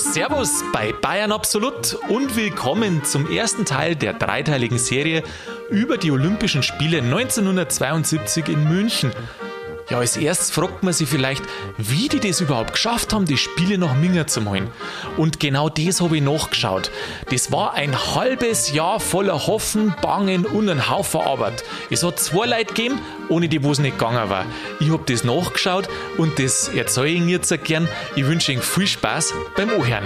Servus bei Bayern Absolut und willkommen zum ersten Teil der dreiteiligen Serie über die Olympischen Spiele 1972 in München. Ja, als erstes fragt man sich vielleicht, wie die das überhaupt geschafft haben, die Spiele nach Minga zu holen. Und genau das habe ich nachgeschaut. Das war ein halbes Jahr voller Hoffen, Bangen und ein Haufen Arbeit. Es hat zwei Leute gegeben, ohne die wo es nicht gegangen war. Ich habe das nachgeschaut und das erzähle ich Ihnen jetzt gern. Ich wünsche Ihnen viel Spaß beim Ohren.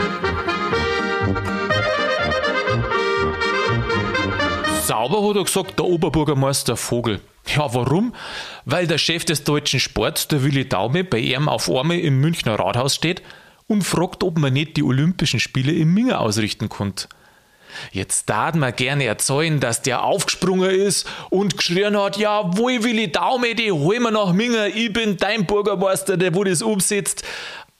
Sauber hat er gesagt, der Oberbürgermeister Vogel. Ja, warum? Weil der Chef des deutschen Sports, der Willi Daume, bei ihm auf einmal im Münchner Rathaus steht und fragt, ob man nicht die Olympischen Spiele im Minga ausrichten konnte. Jetzt darf man gerne erzählen, dass der aufgesprungen ist und geschrien hat, ja, wo Willi Daume, die hol wir nach Minga, ich bin dein Bürgermeister, der wo das umsetzt.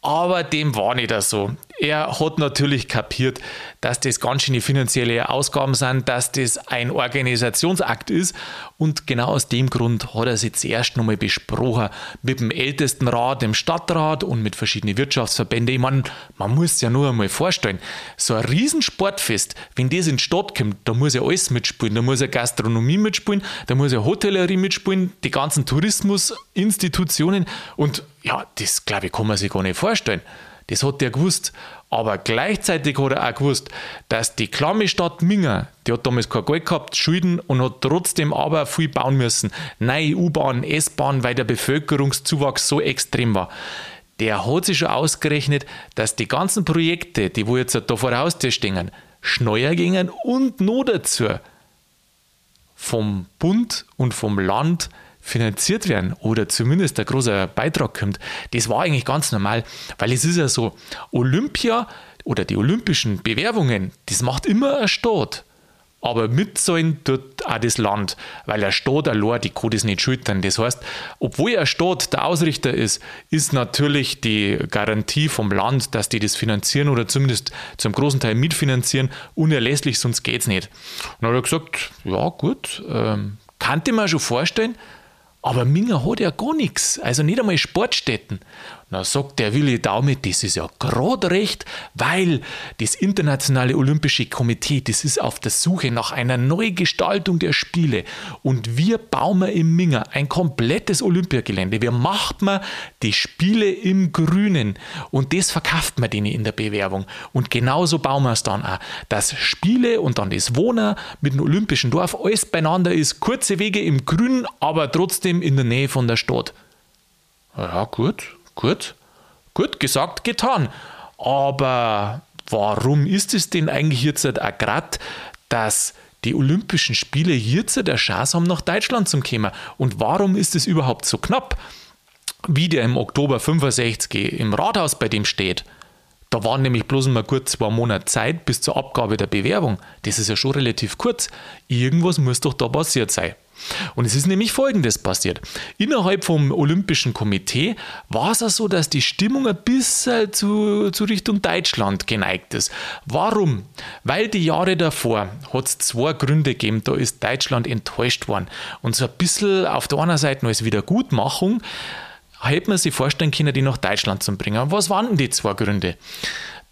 Aber dem war nicht so. Er hat natürlich kapiert, dass das ganz schöne finanzielle Ausgaben sind, dass das ein Organisationsakt ist. Und genau aus dem Grund hat er sich zuerst nochmal besprochen mit dem Ältestenrat, dem Stadtrat und mit verschiedenen Wirtschaftsverbänden. Ich meine, man muss ja nur einmal vorstellen, so ein Riesensportfest, wenn das in die Stadt kommt, da muss ja alles mitspielen. Da muss ja Gastronomie mitspielen, da muss ja Hotellerie mitspielen, die ganzen Tourismusinstitutionen. Und ja, das glaube ich, kann man sich gar nicht vorstellen. Das hat er gewusst. Aber gleichzeitig hat er auch gewusst, dass die klamme Stadt Minga, die hat damals kein Geld gehabt, Schulden und hat trotzdem aber viel bauen müssen. Neue U-Bahn, S-Bahn, weil der Bevölkerungszuwachs so extrem war. Der hat sich schon ausgerechnet, dass die ganzen Projekte, die wo jetzt da vor der stehen, schneller gingen und noch dazu vom Bund und vom Land finanziert werden oder zumindest ein großer Beitrag kommt, das war eigentlich ganz normal, weil es ist ja so, Olympia oder die olympischen Bewerbungen, das macht immer ein Staat. Aber mitzahlen tut auch das Land, weil der Staat allein, die kann das nicht schultern. Das heißt, obwohl ein Staat der Ausrichter ist, ist natürlich die Garantie vom Land, dass die das finanzieren oder zumindest zum großen Teil mitfinanzieren, unerlässlich, sonst geht es nicht. Und dann hat er gesagt, ja gut, ähm, kannte man schon vorstellen, aber Minga hat ja gar nichts, also nicht einmal Sportstätten. Na, sagt der Willi Daume, das ist ja gerade recht, weil das Internationale Olympische Komitee, das ist auf der Suche nach einer Neugestaltung der Spiele. Und wir bauen im Minger ein komplettes Olympiagelände. Wir machen die Spiele im Grünen. Und das verkauft man denen in der Bewerbung. Und genauso bauen wir es dann auch. Dass Spiele und dann das Wohnen mit dem Olympischen Dorf alles beieinander ist. Kurze Wege im Grünen, aber trotzdem in der Nähe von der Stadt. Ja, gut, Gut, gut gesagt, getan. Aber warum ist es denn eigentlich jetzt auch gerade, dass die Olympischen Spiele jetzt der Chance haben, nach Deutschland zu kommen? Und warum ist es überhaupt so knapp? Wie der im Oktober 65 im Rathaus bei dem steht. Da waren nämlich bloß mal gut zwei Monate Zeit bis zur Abgabe der Bewerbung. Das ist ja schon relativ kurz. Irgendwas muss doch da passiert sein. Und es ist nämlich Folgendes passiert. Innerhalb vom Olympischen Komitee war es auch so, dass die Stimmung ein bisschen zu, zu Richtung Deutschland geneigt ist. Warum? Weil die Jahre davor hat es zwei Gründe gegeben, da ist Deutschland enttäuscht worden. Und so ein bisschen auf der einen Seite als Wiedergutmachung hätte man sich vorstellen können, die nach Deutschland zu bringen. Was waren denn die zwei Gründe?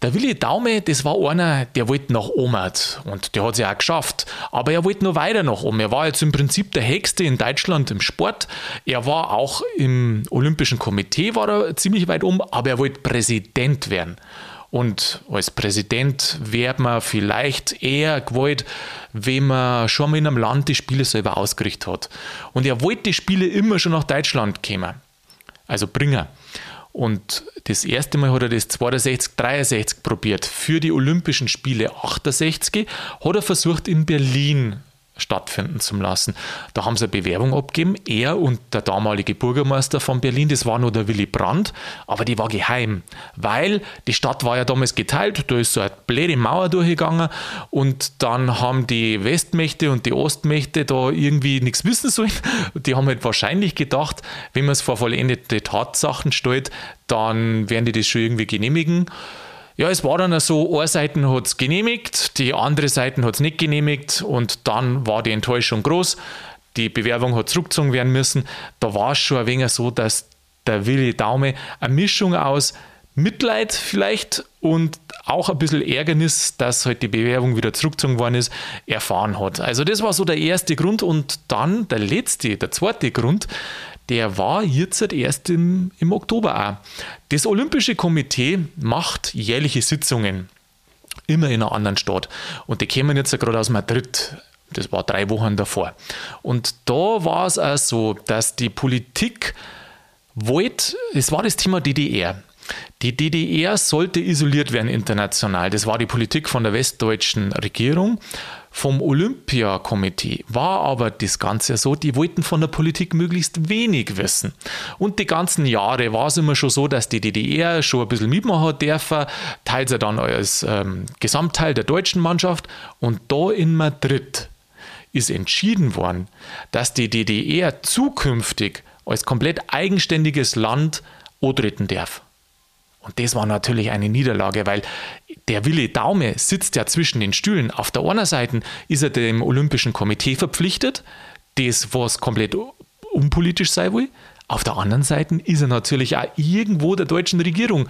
Der Willi Daume, das war einer, der wollte nach Omert und der hat es ja auch geschafft. Aber er wollte nur weiter nach oben. Er war jetzt im Prinzip der Hexte in Deutschland im Sport. Er war auch im Olympischen Komitee, war er ziemlich weit um, aber er wollte Präsident werden. Und als Präsident wäre man vielleicht eher gewollt, wenn man schon mal in einem Land die Spiele selber ausgerichtet hat. Und er wollte die Spiele immer schon nach Deutschland kommen. Also bringen. Und das erste Mal hat er das 62, 63 probiert. Für die Olympischen Spiele 68 hat er versucht, in Berlin stattfinden zu lassen. Da haben sie eine Bewerbung abgegeben, er und der damalige Bürgermeister von Berlin, das war nur der Willy Brandt, aber die war geheim, weil die Stadt war ja damals geteilt, da ist so eine blöde Mauer durchgegangen und dann haben die Westmächte und die Ostmächte da irgendwie nichts wissen sollen. Die haben halt wahrscheinlich gedacht, wenn man es vor vollendete Tatsachen stellt, dann werden die das schon irgendwie genehmigen. Ja, es war dann so, eine Seite hat es genehmigt, die andere Seite hat es nicht genehmigt und dann war die Enttäuschung groß. Die Bewerbung hat zurückgezogen werden müssen. Da war es schon ein wenig so, dass der Willi Daume eine Mischung aus Mitleid vielleicht und auch ein bisschen Ärgernis, dass halt die Bewerbung wieder zurückgezogen worden ist, erfahren hat. Also das war so der erste Grund und dann der letzte, der zweite Grund, der war jetzt erst im, im Oktober auch. Das Olympische Komitee macht jährliche Sitzungen, immer in einer anderen Stadt. Und die kämen jetzt gerade aus Madrid. Das war drei Wochen davor. Und da war es auch so, dass die Politik wollte, es war das Thema DDR. Die DDR sollte isoliert werden international. Das war die Politik von der westdeutschen Regierung. Vom Olympiakomitee war aber das Ganze so, die wollten von der Politik möglichst wenig wissen. Und die ganzen Jahre war es immer schon so, dass die DDR schon ein bisschen mitmachen dürfen, teils ja dann als ähm, Gesamtteil der deutschen Mannschaft. Und da in Madrid ist entschieden worden, dass die DDR zukünftig als komplett eigenständiges Land antreten darf. Und das war natürlich eine Niederlage, weil der Willi Daume sitzt ja zwischen den Stühlen. Auf der einen Seite ist er dem Olympischen Komitee verpflichtet, das was komplett unpolitisch sein will. Auf der anderen Seite ist er natürlich auch irgendwo der deutschen Regierung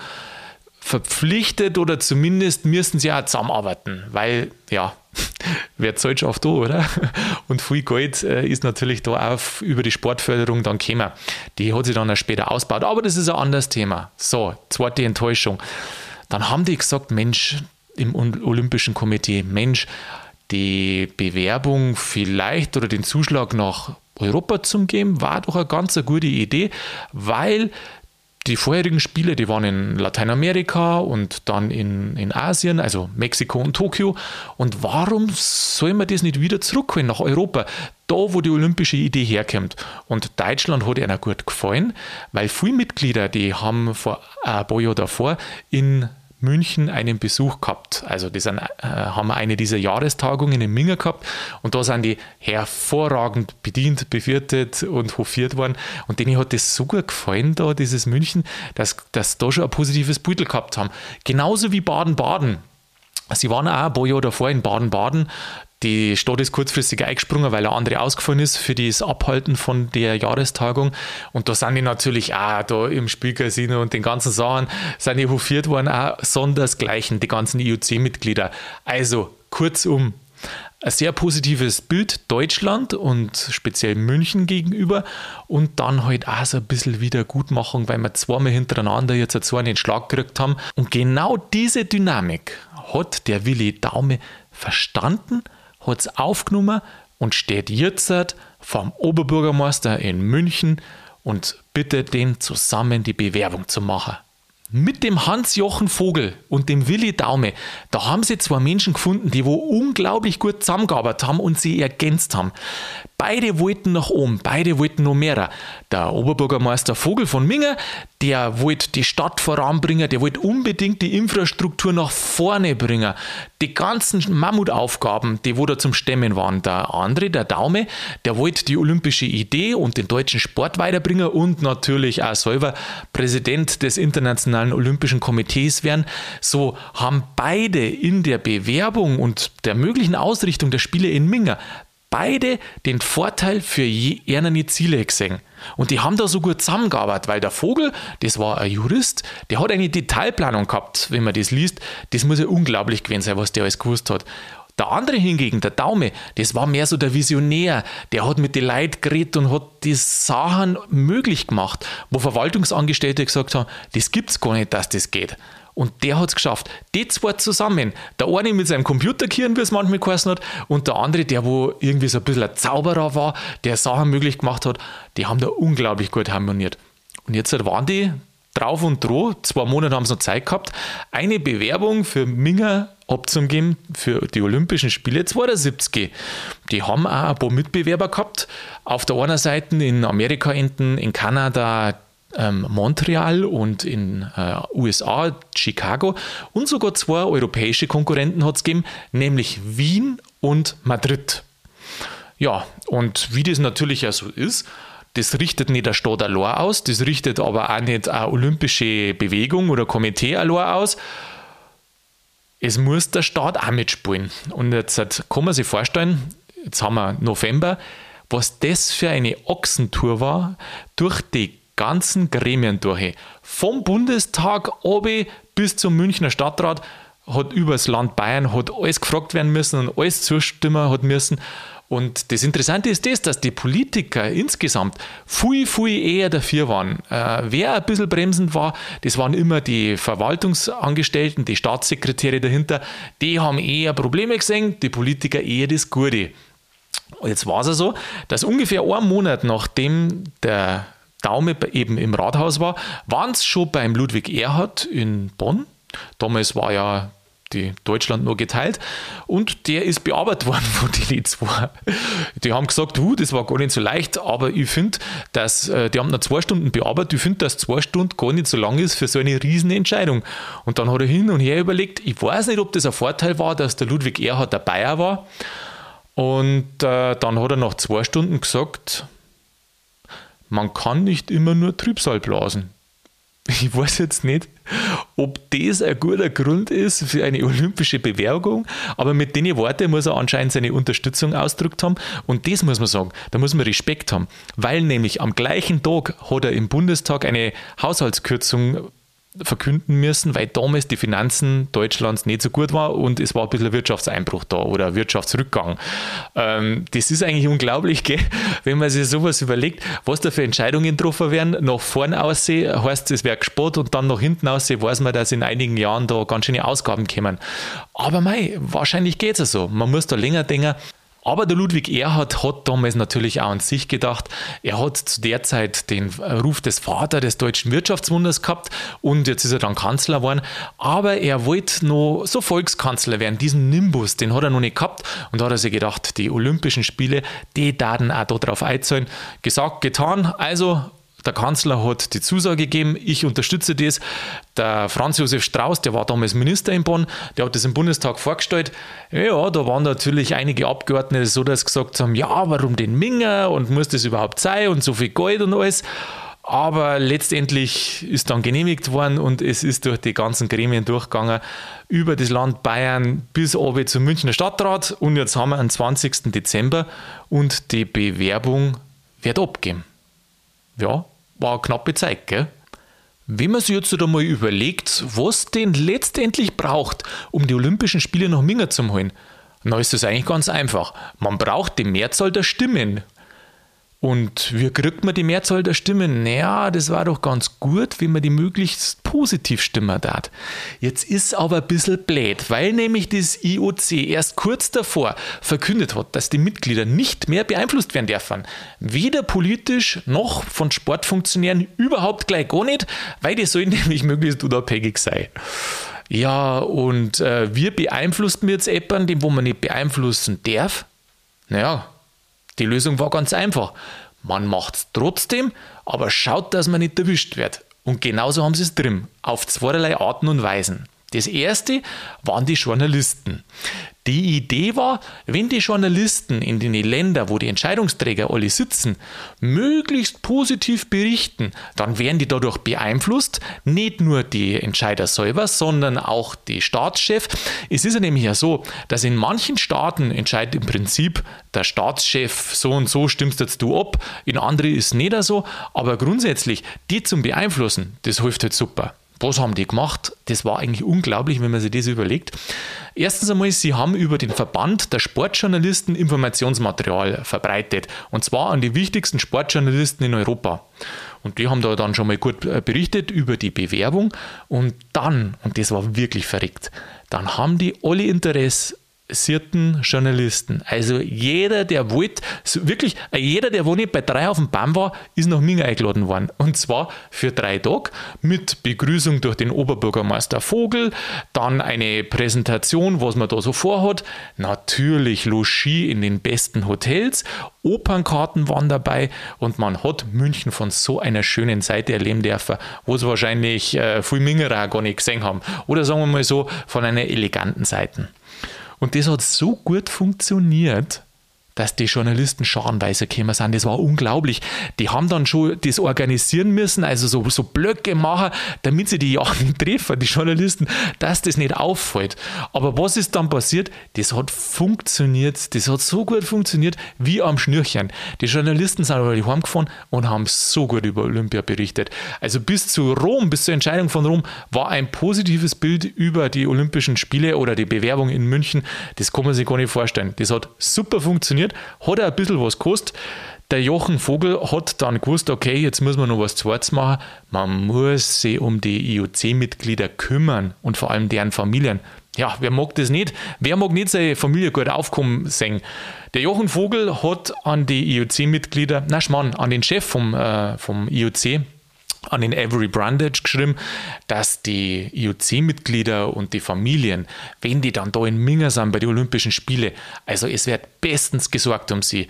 verpflichtet oder zumindest müssen sie auch zusammenarbeiten, weil ja, zahlt schon auf da, oder? Und viel Geld äh, ist natürlich da auch über die Sportförderung dann gekommen. Die hat sich dann auch später ausgebaut, aber das ist ein anderes Thema. So, zweite Enttäuschung. Dann haben die gesagt, Mensch, im Olympischen Komitee, Mensch, die Bewerbung vielleicht oder den Zuschlag nach Europa zu geben, war doch eine ganz gute Idee, weil die vorherigen Spiele, die waren in Lateinamerika und dann in, in Asien, also Mexiko und Tokio. Und warum soll man das nicht wieder zurückholen nach Europa? Da, wo die olympische Idee herkommt. Und Deutschland hat ihnen gut gefallen, weil viele Mitglieder, die haben vor ein paar Jahren davor in München einen Besuch gehabt. Also die sind, äh, haben eine dieser Jahrestagungen in Minga gehabt und da sind die hervorragend bedient, bewirtet und hofiert worden. Und denen hat das so gut gefallen, da dieses München, dass, dass da schon ein positives Beutel gehabt haben. Genauso wie Baden-Baden. Sie waren auch ein paar Jahre davor in Baden-Baden. Die Stadt ist kurzfristig eingesprungen, weil eine andere ausgefallen ist für das Abhalten von der Jahrestagung. Und da sind die natürlich auch da im Spielcasino und den ganzen Sachen sind die hofiert worden, auch sondersgleichen, die ganzen IOC-Mitglieder. Also kurzum, ein sehr positives Bild Deutschland und speziell München gegenüber und dann halt auch so ein bisschen Wiedergutmachung, weil wir zweimal hintereinander jetzt so einen Schlag gekriegt haben. Und genau diese Dynamik hat der Willi Daume verstanden hat es aufgenommen und steht jetzt vom Oberbürgermeister in München und bittet den zusammen die Bewerbung zu machen. Mit dem Hans-Jochen Vogel und dem Willi Daume, da haben sie zwei Menschen gefunden, die wo unglaublich gut zusammengearbeitet haben und sie ergänzt haben. Beide wollten nach oben, beide wollten noch mehr. Der Oberbürgermeister Vogel von Minger, der wollte die Stadt voranbringen, der wollte unbedingt die Infrastruktur nach vorne bringen. Die ganzen Mammutaufgaben, die wo da zum Stemmen waren. Der andere, der Daume, der wollte die olympische Idee und den deutschen Sport weiterbringen und natürlich auch selber Präsident des Internationalen Olympischen Komitees werden. So haben beide in der Bewerbung und der möglichen Ausrichtung der Spiele in Minga beide den Vorteil für ihre Ziele gesehen. Und die haben da so gut zusammengearbeitet, weil der Vogel, das war ein Jurist, der hat eine Detailplanung gehabt, wenn man das liest. Das muss ja unglaublich gewesen sein, was der alles gewusst hat. Der andere hingegen, der Daume, das war mehr so der Visionär. Der hat mit den Leuten geredet und hat die Sachen möglich gemacht, wo Verwaltungsangestellte gesagt haben, das gibt's gar nicht, dass das geht. Und der hat es geschafft. Die zwei zusammen. Der eine mit seinem Computerkirn, wie es manchmal geheißen hat, und der andere, der wo irgendwie so ein bisschen ein Zauberer war, der Sachen möglich gemacht hat, die haben da unglaublich gut harmoniert. Und jetzt waren die drauf und droh, zwei Monate haben sie noch Zeit gehabt, eine Bewerbung für Minger abzugeben für die Olympischen Spiele 2070. Die haben auch ein paar Mitbewerber gehabt. Auf der einen Seite in Amerika, in Kanada, ähm, Montreal und in äh, USA Chicago und sogar zwei europäische Konkurrenten hat es gegeben, nämlich Wien und Madrid. Ja, und wie das natürlich ja so ist, das richtet nicht der Staat allein aus, das richtet aber auch nicht eine olympische Bewegung oder Komitee allein aus. Es muss der Staat auch mitspielen. Und jetzt kann man sich vorstellen, jetzt haben wir November, was das für eine Ochsentour war, durch die ganzen Gremien durch. Vom Bundestag obi bis zum Münchner Stadtrat hat übers Land Bayern hat alles gefragt werden müssen und alles zustimmen hat müssen. Und das Interessante ist das, dass die Politiker insgesamt viel, viel eher dafür waren. Äh, wer ein bisschen bremsend war, das waren immer die Verwaltungsangestellten, die Staatssekretäre dahinter, die haben eher Probleme gesehen, die Politiker eher das Gute. Und jetzt war es ja so, dass ungefähr einen Monat nachdem der Daume eben im Rathaus war, waren es schon beim Ludwig Erhard in Bonn. Damals war ja die Deutschland nur geteilt und der ist bearbeitet worden von den zwei. Die haben gesagt, uh, das war gar nicht so leicht, aber ich finde, dass äh, die haben noch zwei Stunden bearbeitet. Ich finde, dass zwei Stunden gar nicht so lang ist für so eine riesen Entscheidung. Und dann hat er hin und her überlegt, ich weiß nicht, ob das ein Vorteil war, dass der Ludwig Erhard der Bayer war. Und äh, dann hat er nach zwei Stunden gesagt, man kann nicht immer nur Trübsal blasen. Ich weiß jetzt nicht, ob das ein guter Grund ist für eine olympische Bewerbung, aber mit den Worten muss er anscheinend seine Unterstützung ausgedrückt haben und das muss man sagen, da muss man Respekt haben, weil nämlich am gleichen Tag hat er im Bundestag eine Haushaltskürzung verkünden müssen, weil damals die Finanzen Deutschlands nicht so gut war und es war ein bisschen ein Wirtschaftseinbruch da oder ein Wirtschaftsrückgang. Ähm, das ist eigentlich unglaublich, gell? wenn man sich sowas überlegt, was da für Entscheidungen getroffen werden. Nach vorn aussehen heißt es wäre gespart und dann nach hinten aussehen weiß man, dass in einigen Jahren da ganz schöne Ausgaben kommen. Aber mei, wahrscheinlich geht es ja so. Man muss da länger denken. Aber der Ludwig Erhard hat damals natürlich auch an sich gedacht. Er hat zu der Zeit den Ruf des Vaters des deutschen Wirtschaftswunders gehabt und jetzt ist er dann Kanzler geworden. Aber er wollte noch so Volkskanzler werden. Diesen Nimbus, den hat er noch nicht gehabt. Und da hat er sich gedacht, die Olympischen Spiele, die daten auch darauf einzahlen. Gesagt, getan. Also der Kanzler hat die Zusage gegeben, ich unterstütze das. Der Franz Josef Strauß, der war damals Minister in Bonn, der hat das im Bundestag vorgestellt. Ja, da waren natürlich einige Abgeordnete so, dass gesagt haben, ja, warum den Minger und muss das überhaupt sein und so viel Geld und alles. Aber letztendlich ist dann genehmigt worden und es ist durch die ganzen Gremien durchgegangen, über das Land Bayern bis oben zum Münchner Stadtrat. Und jetzt haben wir den 20. Dezember und die Bewerbung wird abgeben. Ja, war eine knappe Zeit, gell? Wenn man sich jetzt einmal überlegt, was denn letztendlich braucht, um die Olympischen Spiele nach Minga zu holen, dann ist das eigentlich ganz einfach. Man braucht die Mehrzahl der Stimmen. Und wie kriegt man die Mehrzahl der Stimmen? Naja, das war doch ganz gut, wenn man die möglichst positiv stimmen darf. Jetzt ist aber ein bisschen blöd, weil nämlich das IOC erst kurz davor verkündet hat, dass die Mitglieder nicht mehr beeinflusst werden dürfen. Weder politisch noch von Sportfunktionären überhaupt gleich gar nicht, weil die sollen nämlich möglichst unabhängig sein. Ja, und äh, wir beeinflussen jetzt jemanden, den wo man nicht beeinflussen darf. Naja, die Lösung war ganz einfach. Man macht es trotzdem, aber schaut, dass man nicht erwischt wird. Und genauso haben sie es drin, auf zweierlei Arten und Weisen. Das erste waren die Journalisten. Die Idee war, wenn die Journalisten in den Ländern, wo die Entscheidungsträger alle sitzen, möglichst positiv berichten, dann werden die dadurch beeinflusst, nicht nur die Entscheider selber, sondern auch die Staatschef. Es ist ja nämlich ja so, dass in manchen Staaten entscheidet im Prinzip der Staatschef so und so stimmst jetzt du ab, in anderen ist es nicht so, aber grundsätzlich die zum Beeinflussen, das hilft halt super was haben die gemacht? Das war eigentlich unglaublich, wenn man sich das überlegt. Erstens einmal, sie haben über den Verband der Sportjournalisten Informationsmaterial verbreitet. Und zwar an die wichtigsten Sportjournalisten in Europa. Und die haben da dann schon mal gut äh, berichtet über die Bewerbung. Und dann, und das war wirklich verrückt, dann haben die alle Interesse interessierten Journalisten. Also jeder, der wollte, wirklich, jeder, der wo nicht bei drei auf dem Baum war, ist nach Minga eingeladen worden. Und zwar für drei Tage mit Begrüßung durch den Oberbürgermeister Vogel, dann eine Präsentation, was man da so vorhat, natürlich Logis in den besten Hotels, Opernkarten waren dabei und man hat München von so einer schönen Seite erleben dürfen, wo es wahrscheinlich äh, viel Mingerer gar nicht gesehen haben. Oder sagen wir mal so, von einer eleganten Seite. Und das hat so gut funktioniert, dass die Journalisten scharenweise gekommen sind. Das war unglaublich. Die haben dann schon das organisieren müssen, also so, so Blöcke machen, damit sie die ja nicht treffen, die Journalisten, dass das nicht auffällt. Aber was ist dann passiert? Das hat funktioniert. Das hat so gut funktioniert wie am Schnürchen. Die Journalisten sind aber heimgefahren und haben so gut über Olympia berichtet. Also bis zu Rom, bis zur Entscheidung von Rom, war ein positives Bild über die Olympischen Spiele oder die Bewerbung in München. Das kann man sich gar nicht vorstellen. Das hat super funktioniert, hat er ein bisschen was gekostet. Der Jochen Vogel hat dann gewusst, okay, jetzt muss man noch was Zweites machen. Man muss sich um die IOC-Mitglieder kümmern und vor allem deren Familien. Ja, wer mag das nicht? Wer mag nicht seine Familie gut aufkommen sehen? Der Jochen Vogel hat an die IOC-Mitglieder, na Schmarrn, an den Chef vom, äh, vom IOC, an den Avery Brandage geschrieben, dass die IOC-Mitglieder und die Familien, wenn die dann da in Minga sind bei den Olympischen Spielen, also es wird bestens gesorgt um sie.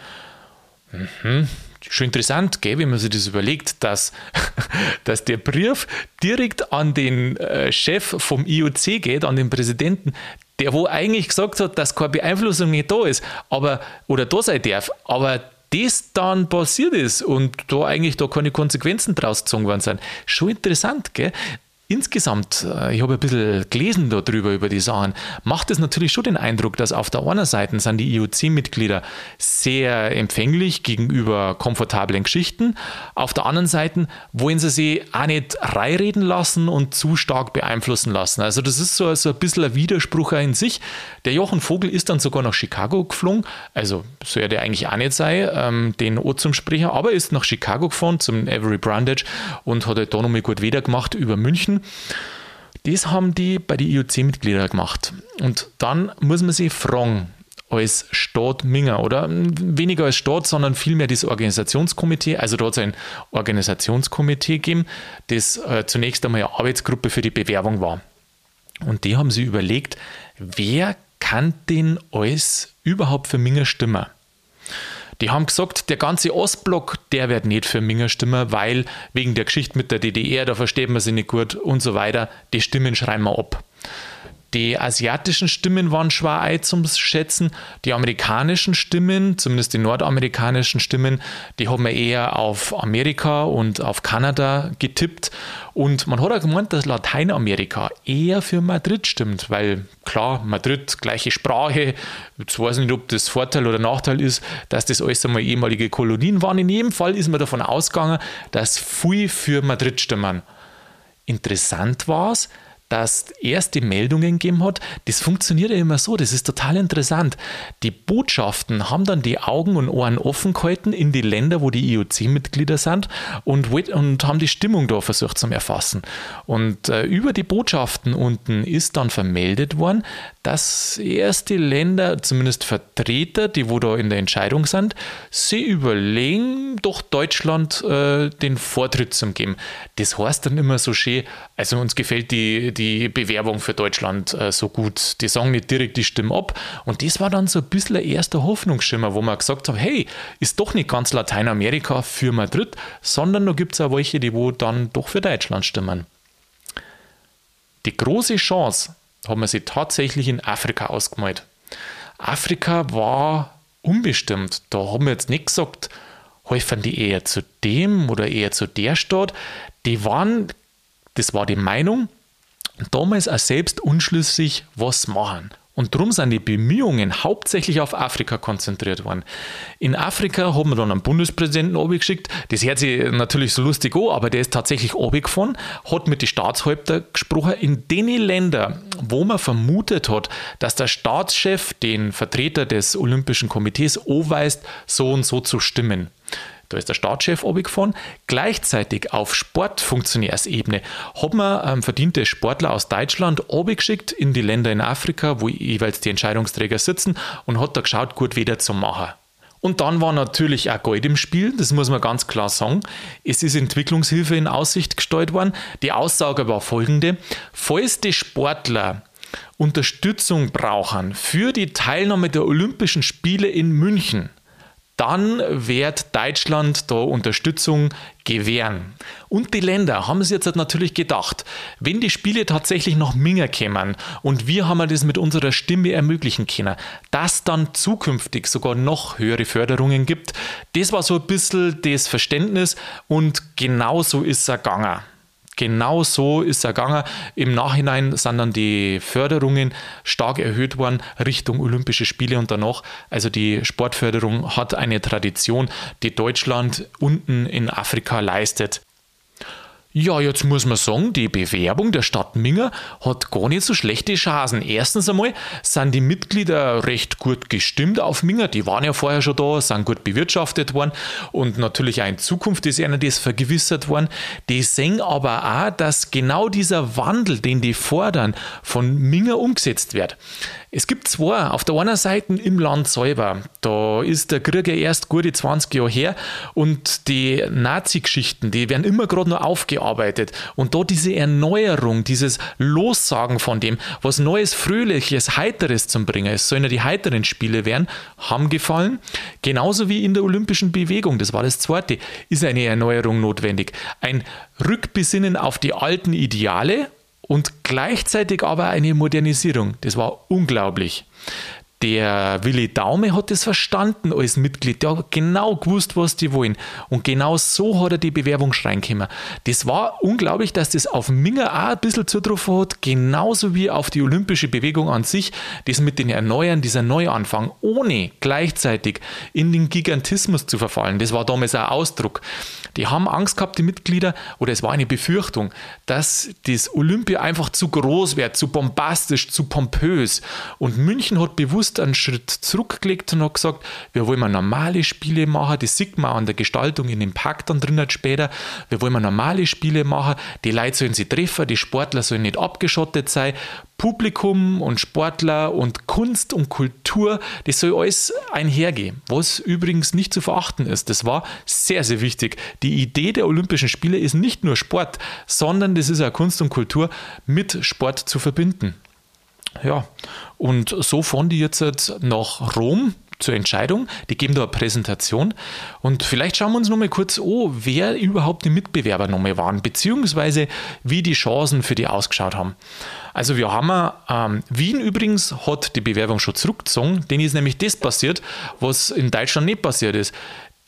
Mhm. Schon interessant, gell, wenn man sich das überlegt, dass, dass der Brief direkt an den äh, Chef vom IOC geht, an den Präsidenten, der wo eigentlich gesagt hat, dass keine Beeinflussung nicht da ist, aber oder da sein darf, aber das dann passiert ist und da eigentlich da keine Konsequenzen draus gezogen worden sind. Schon interessant, gell? Insgesamt, äh, ich habe ein bisschen gelesen darüber, über die Sachen, macht es natürlich schon den Eindruck, dass auf der einen Seite sind die IOC-Mitglieder sehr empfänglich gegenüber komfortablen Geschichten, auf der anderen Seite wollen sie sich auch nicht reireden lassen und zu stark beeinflussen lassen. Also das ist so, so ein bisschen ein Widerspruch in sich. Der Jochen Vogel ist dann sogar nach Chicago geflogen, also soll der eigentlich auch nicht sein, ähm, den O zum Sprecher, aber ist nach Chicago gefahren zum Avery Brandage und hat halt da nochmal gut wieder gemacht über München München. Das haben die bei den IOC-Mitgliedern gemacht. Und dann muss man sich fragen, als Staat Minger oder weniger als Staat, sondern vielmehr das Organisationskomitee. Also es ein Organisationskomitee gegeben, das äh, zunächst einmal eine Arbeitsgruppe für die Bewerbung war. Und die haben sich überlegt, wer kann denn alles überhaupt für Minger stimmen? Die haben gesagt, der ganze Ostblock, der wird nicht für Minger stimmen, weil wegen der Geschichte mit der DDR, da versteht man sie nicht gut und so weiter. Die Stimmen schreiben wir ab. Die asiatischen Stimmen waren schwer ein zum Schätzen. Die amerikanischen Stimmen, zumindest die nordamerikanischen Stimmen, die haben wir eher auf Amerika und auf Kanada getippt. Und man hat auch gemeint, dass Lateinamerika eher für Madrid stimmt, weil klar, Madrid, gleiche Sprache. Jetzt weiß ich nicht, ob das Vorteil oder Nachteil ist, dass das alles einmal ehemalige Kolonien waren. In jedem Fall ist man davon ausgegangen, dass viel für Madrid stimmen. Interessant war es, dass erste Meldungen gegeben hat. Das funktioniert ja immer so, das ist total interessant. Die Botschaften haben dann die Augen und Ohren offen gehalten in die Länder, wo die IOC-Mitglieder sind und, und haben die Stimmung da versucht zu erfassen. Und äh, über die Botschaften unten ist dann vermeldet worden, dass erste Länder, zumindest Vertreter, die wo da in der Entscheidung sind, sie überlegen, doch Deutschland äh, den Vortritt zu geben. Das heißt dann immer so schön, also uns gefällt die, die Bewerbung für Deutschland äh, so gut. Die sagen nicht direkt die Stimme ab. Und das war dann so ein bisschen ein erster Hoffnungsschimmer, wo man gesagt hat, hey, ist doch nicht ganz Lateinamerika für Madrid, sondern da gibt es auch welche, die wo dann doch für Deutschland stimmen. Die große Chance haben wir sie tatsächlich in Afrika ausgemalt. Afrika war unbestimmt. Da haben wir jetzt nicht gesagt, häufern die eher zu dem oder eher zu der Stadt. Die waren, das war die Meinung, damals auch selbst unschlüssig, was machen. Und darum sind die Bemühungen hauptsächlich auf Afrika konzentriert worden. In Afrika haben wir dann einen Bundespräsidenten geschickt. Das hört sich natürlich so lustig an, aber der ist tatsächlich gefahren, hat mit den Staatshäuptern gesprochen in den Ländern, wo man vermutet hat, dass der Staatschef den Vertreter des Olympischen Komitees anweist, so und so zu stimmen. Da ist der Staatschef gefahren. Gleichzeitig auf Sportfunktionärsebene hat man ähm, verdiente Sportler aus Deutschland geschickt in die Länder in Afrika, wo jeweils die Entscheidungsträger sitzen und hat da geschaut, gut wieder zu machen. Und dann war natürlich auch Gold im Spiel, das muss man ganz klar sagen. Es ist Entwicklungshilfe in Aussicht gestellt worden. Die Aussage war folgende: Falls die Sportler Unterstützung brauchen für die Teilnahme der Olympischen Spiele in München, dann wird Deutschland da Unterstützung gewähren. Und die Länder haben es jetzt natürlich gedacht, wenn die Spiele tatsächlich noch Minger kämen und wir haben das mit unserer Stimme ermöglichen können, dass dann zukünftig sogar noch höhere Förderungen gibt, das war so ein bisschen das Verständnis und genau so ist es gegangen. Genau so ist er gegangen. Im Nachhinein sind dann die Förderungen stark erhöht worden Richtung Olympische Spiele und danach. Also die Sportförderung hat eine Tradition, die Deutschland unten in Afrika leistet. Ja, jetzt muss man sagen, die Bewerbung der Stadt Minger hat gar nicht so schlechte Chancen. Erstens einmal sind die Mitglieder recht gut gestimmt auf Minger. Die waren ja vorher schon da, sind gut bewirtschaftet worden und natürlich auch in Zukunft ist ihnen das vergewissert worden. Die sehen aber auch, dass genau dieser Wandel, den die fordern, von Minger umgesetzt wird. Es gibt zwei. Auf der einen Seite im Land selber. Da ist der Krieg ja erst gute 20 Jahre her und die Nazi-Geschichten, die werden immer gerade noch aufgearbeitet. Und da diese Erneuerung, dieses Lossagen von dem, was Neues, Fröhliches, Heiteres zum Bringen. Es sollen ja die heiteren Spiele werden, haben gefallen. Genauso wie in der olympischen Bewegung, das war das zweite, ist eine Erneuerung notwendig. Ein Rückbesinnen auf die alten Ideale, und gleichzeitig aber eine Modernisierung. Das war unglaublich. Der Willi Daume hat das verstanden als Mitglied. Der hat genau gewusst, was die wollen. Und genau so hat er die Bewerbung schreien können. Das war unglaublich, dass das auf Minger auch ein bisschen zutroffen hat, genauso wie auf die olympische Bewegung an sich. Das mit den Erneuern, dieser Neuanfang, ohne gleichzeitig in den Gigantismus zu verfallen. Das war damals ein Ausdruck. Die haben Angst gehabt, die Mitglieder, oder es war eine Befürchtung, dass das Olympia einfach zu groß wird, zu bombastisch, zu pompös. Und München hat bewusst einen Schritt zurückgelegt und hat gesagt, wir wollen mal normale Spiele machen, das sieht man an der Gestaltung in dem Park dann drin später. Wir wollen mal normale Spiele machen, die Leute sollen sich treffen, die Sportler sollen nicht abgeschottet sein. Publikum und Sportler und Kunst und Kultur, das soll alles einhergehen. Was übrigens nicht zu verachten ist. Das war sehr, sehr wichtig. Die Idee der Olympischen Spiele ist nicht nur Sport, sondern das ist auch Kunst und Kultur mit Sport zu verbinden. Ja, und so fahren die jetzt nach Rom zur Entscheidung. Die geben da eine Präsentation. Und vielleicht schauen wir uns nochmal kurz an, wer überhaupt die Mitbewerber nochmal waren, beziehungsweise wie die Chancen für die ausgeschaut haben. Also wir haben ähm, Wien übrigens hat die Bewerbung schon zurückgezogen, denen ist nämlich das passiert, was in Deutschland nicht passiert ist.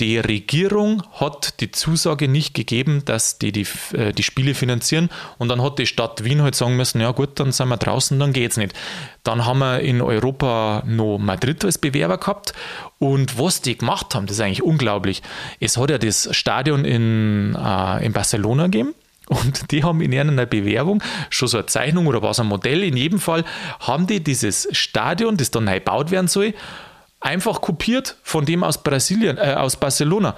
Die Regierung hat die Zusage nicht gegeben, dass die die, äh, die Spiele finanzieren und dann hat die Stadt Wien halt sagen müssen, ja gut, dann sind wir draußen, dann geht's nicht. Dann haben wir in Europa noch Madrid als Bewerber gehabt und was die gemacht haben, das ist eigentlich unglaublich. Es hat ja das Stadion in, äh, in Barcelona gegeben und die haben in einer Bewerbung schon so eine Zeichnung oder was ein Modell. In jedem Fall haben die dieses Stadion, das dann neu gebaut werden soll, einfach kopiert von dem aus Brasilien, äh, aus Barcelona.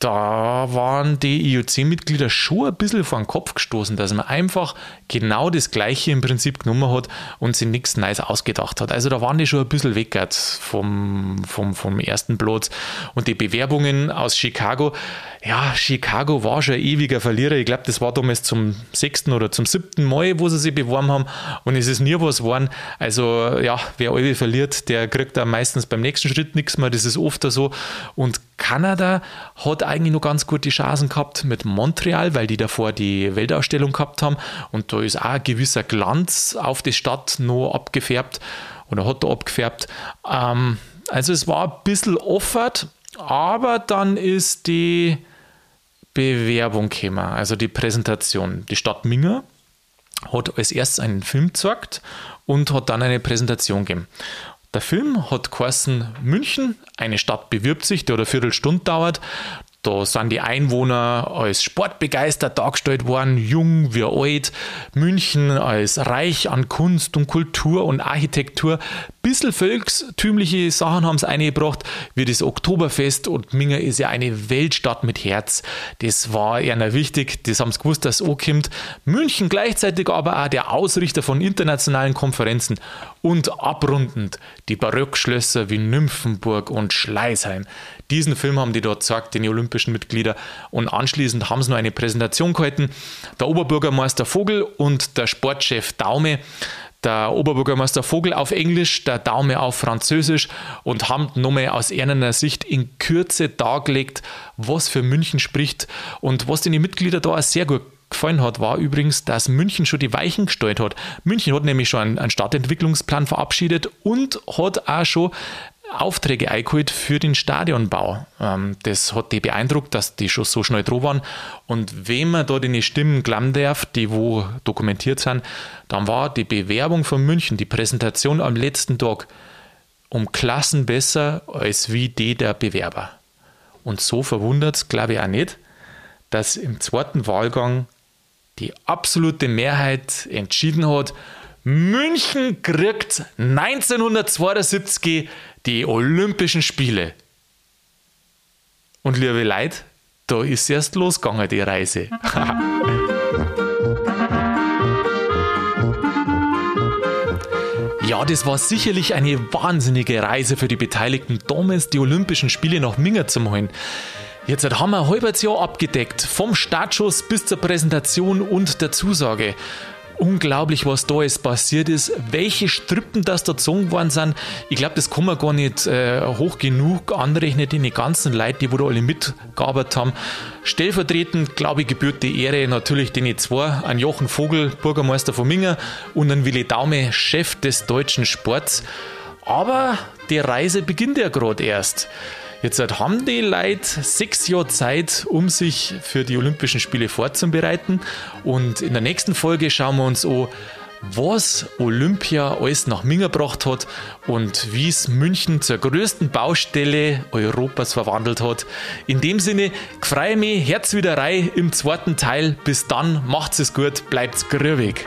Da waren die IOC-Mitglieder schon ein bisschen vor den Kopf gestoßen, dass man einfach genau das Gleiche im Prinzip genommen hat und sich nichts Neues ausgedacht hat. Also da waren die schon ein bisschen weg vom, vom, vom ersten Platz. Und die Bewerbungen aus Chicago, ja, Chicago war schon ein ewiger Verlierer. Ich glaube, das war damals zum sechsten oder zum siebten Mal, wo sie sich beworben haben und es ist nie was geworden. Also ja, wer alle verliert, der kriegt dann meistens beim nächsten Schritt nichts mehr. Das ist oft so. Und Kanada hat eigentlich noch ganz gute Chancen gehabt mit Montreal, weil die davor die Weltausstellung gehabt haben und da ist auch ein gewisser Glanz auf die Stadt noch abgefärbt oder hat da abgefärbt. Ähm, also es war ein bisschen offert, aber dann ist die Bewerbung gekommen, also die Präsentation. Die Stadt Minger hat als erstes einen Film gezeigt und hat dann eine Präsentation gegeben. Der Film hat geheißen München, eine Stadt bewirbt sich, der eine Viertelstunde dauert. Da sind die Einwohner als sportbegeistert dargestellt worden, jung wie alt. München als reich an Kunst und Kultur und Architektur. Bissel volkstümliche Sachen haben es eingebracht, wie das Oktoberfest. Und Minger ist ja eine Weltstadt mit Herz. Das war eher wichtig, das haben sie gewusst, dass es ankommt. München gleichzeitig aber auch der Ausrichter von internationalen Konferenzen. Und abrundend die Barockschlösser wie Nymphenburg und Schleißheim. Diesen Film haben die dort gezeigt, den olympischen Mitglieder. Und anschließend haben sie noch eine Präsentation gehalten. Der Oberbürgermeister Vogel und der Sportchef Daume. der Oberbürgermeister Vogel auf Englisch, der Daume auf Französisch und haben nochmal aus einer Sicht in Kürze dargelegt, was für München spricht und was den Mitglieder da sehr gut gefallen hat, war übrigens, dass München schon die Weichen gestellt hat. München hat nämlich schon einen Stadtentwicklungsplan verabschiedet und hat auch schon Aufträge eingeholt für den Stadionbau. Ähm, das hat die beeindruckt, dass die schon so schnell dran waren. Und wenn man da die Stimmen glauben darf, die wo dokumentiert sind, dann war die Bewerbung von München, die Präsentation am letzten Tag um Klassen besser als wie die der Bewerber. Und so verwundert es, glaube ich, auch nicht, dass im zweiten Wahlgang die absolute Mehrheit entschieden hat, München kriegt 1972 die Olympischen Spiele. Und liebe Leute, da ist erst losgegangen, die Reise. ja, das war sicherlich eine wahnsinnige Reise für die Beteiligten, damals die Olympischen Spiele nach Minga zu holen. Jetzt haben wir ein halbes Jahr abgedeckt, vom Startschuss bis zur Präsentation und der Zusage unglaublich, was da jetzt passiert ist, welche Strippen das da gezogen worden sind. Ich glaube, das kann man gar nicht äh, hoch genug anrechnen, die ganzen Leute, die wo da alle mitgearbeitet haben. Stellvertretend, glaube ich, gebührt die Ehre natürlich den zwei, an Jochen Vogel, Bürgermeister von Minger und an Willi Daume, Chef des deutschen Sports. Aber die Reise beginnt ja gerade erst. Jetzt haben die Leute sechs Jahre Zeit, um sich für die Olympischen Spiele vorzubereiten. Und in der nächsten Folge schauen wir uns an, was Olympia alles nach Minga gebracht hat und wie es München zur größten Baustelle Europas verwandelt hat. In dem Sinne, freue mich, Herz wieder rein im zweiten Teil. Bis dann, macht's es gut, bleibt's grübig.